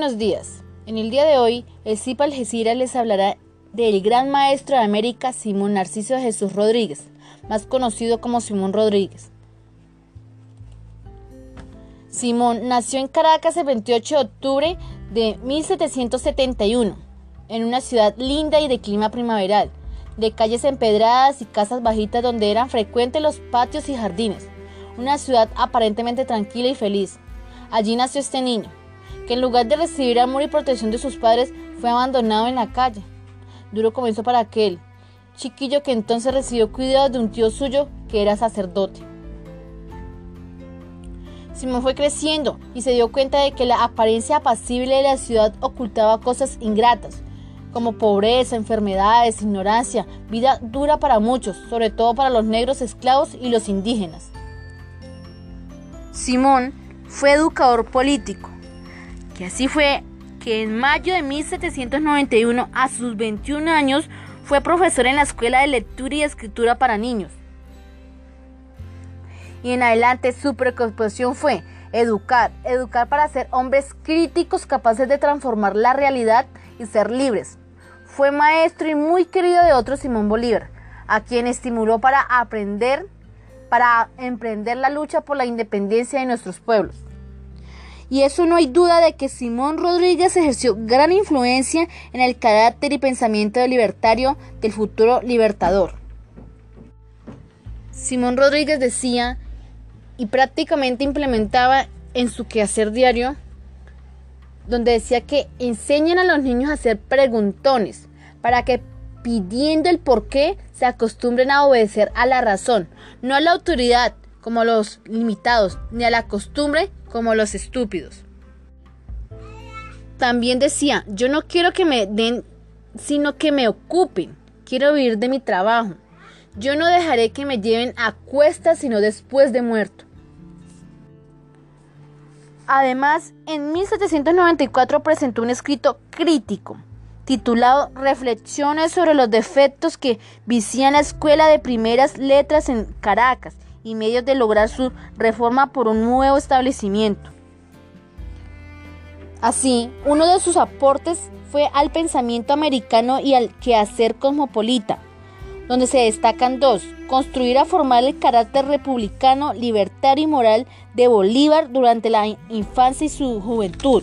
buenos días. En el día de hoy, el CIPA Algeciras les hablará del gran maestro de América Simón Narciso Jesús Rodríguez, más conocido como Simón Rodríguez. Simón nació en Caracas el 28 de octubre de 1771, en una ciudad linda y de clima primaveral, de calles empedradas y casas bajitas donde eran frecuentes los patios y jardines, una ciudad aparentemente tranquila y feliz. Allí nació este niño, que en lugar de recibir amor y protección de sus padres, fue abandonado en la calle. Duro comenzó para aquel chiquillo que entonces recibió cuidado de un tío suyo que era sacerdote. Simón fue creciendo y se dio cuenta de que la apariencia apacible de la ciudad ocultaba cosas ingratas, como pobreza, enfermedades, ignorancia, vida dura para muchos, sobre todo para los negros esclavos y los indígenas. Simón fue educador político y así fue que en mayo de 1791, a sus 21 años, fue profesor en la Escuela de Lectura y Escritura para Niños. Y en adelante su preocupación fue educar, educar para ser hombres críticos capaces de transformar la realidad y ser libres. Fue maestro y muy querido de otro Simón Bolívar, a quien estimuló para aprender, para emprender la lucha por la independencia de nuestros pueblos y eso no hay duda de que Simón Rodríguez ejerció gran influencia en el carácter y pensamiento libertario del futuro libertador. Simón Rodríguez decía y prácticamente implementaba en su quehacer diario, donde decía que enseñan a los niños a hacer preguntones para que pidiendo el por qué se acostumbren a obedecer a la razón, no a la autoridad como los limitados, ni a la costumbre como los estúpidos. También decía, yo no quiero que me den, sino que me ocupen. Quiero vivir de mi trabajo. Yo no dejaré que me lleven a cuestas, sino después de muerto. Además, en 1794 presentó un escrito crítico titulado Reflexiones sobre los defectos que vicían la escuela de primeras letras en Caracas y medios de lograr su reforma por un nuevo establecimiento. Así, uno de sus aportes fue al pensamiento americano y al quehacer cosmopolita, donde se destacan dos, construir a formar el carácter republicano, libertario y moral de Bolívar durante la infancia y su juventud.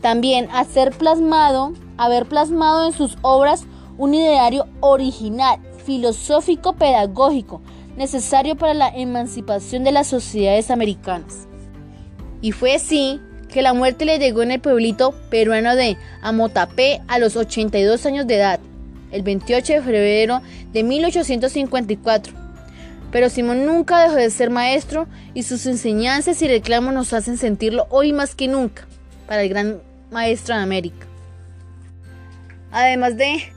También hacer plasmado, haber plasmado en sus obras un ideario original, filosófico, pedagógico, necesario para la emancipación de las sociedades americanas. Y fue así que la muerte le llegó en el pueblito peruano de Amotapé a los 82 años de edad, el 28 de febrero de 1854. Pero Simón nunca dejó de ser maestro y sus enseñanzas y reclamos nos hacen sentirlo hoy más que nunca para el gran maestro de América. Además de,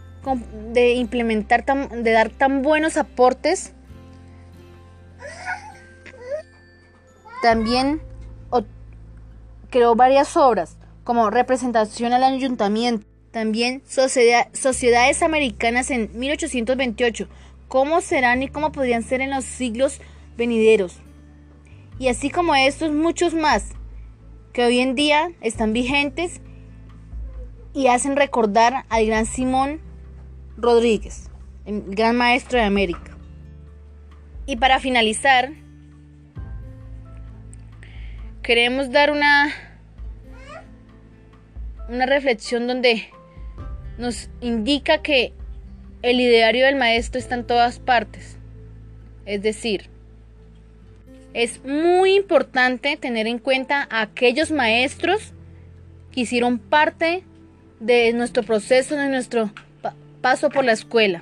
de implementar, de dar tan buenos aportes También creó varias obras, como Representación al Ayuntamiento, también Sociedades Americanas en 1828, cómo serán y cómo podrían ser en los siglos venideros. Y así como estos, muchos más, que hoy en día están vigentes y hacen recordar al gran Simón Rodríguez, el gran maestro de América. Y para finalizar, queremos dar una, una reflexión donde nos indica que el ideario del maestro está en todas partes. Es decir, es muy importante tener en cuenta a aquellos maestros que hicieron parte de nuestro proceso, de nuestro paso por la escuela.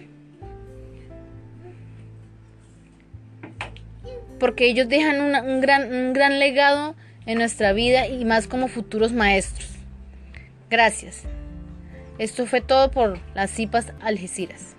Porque ellos dejan un, gran, un gran legado en nuestra vida y más como futuros maestros. Gracias. Esto fue todo por las CIPAS Algeciras.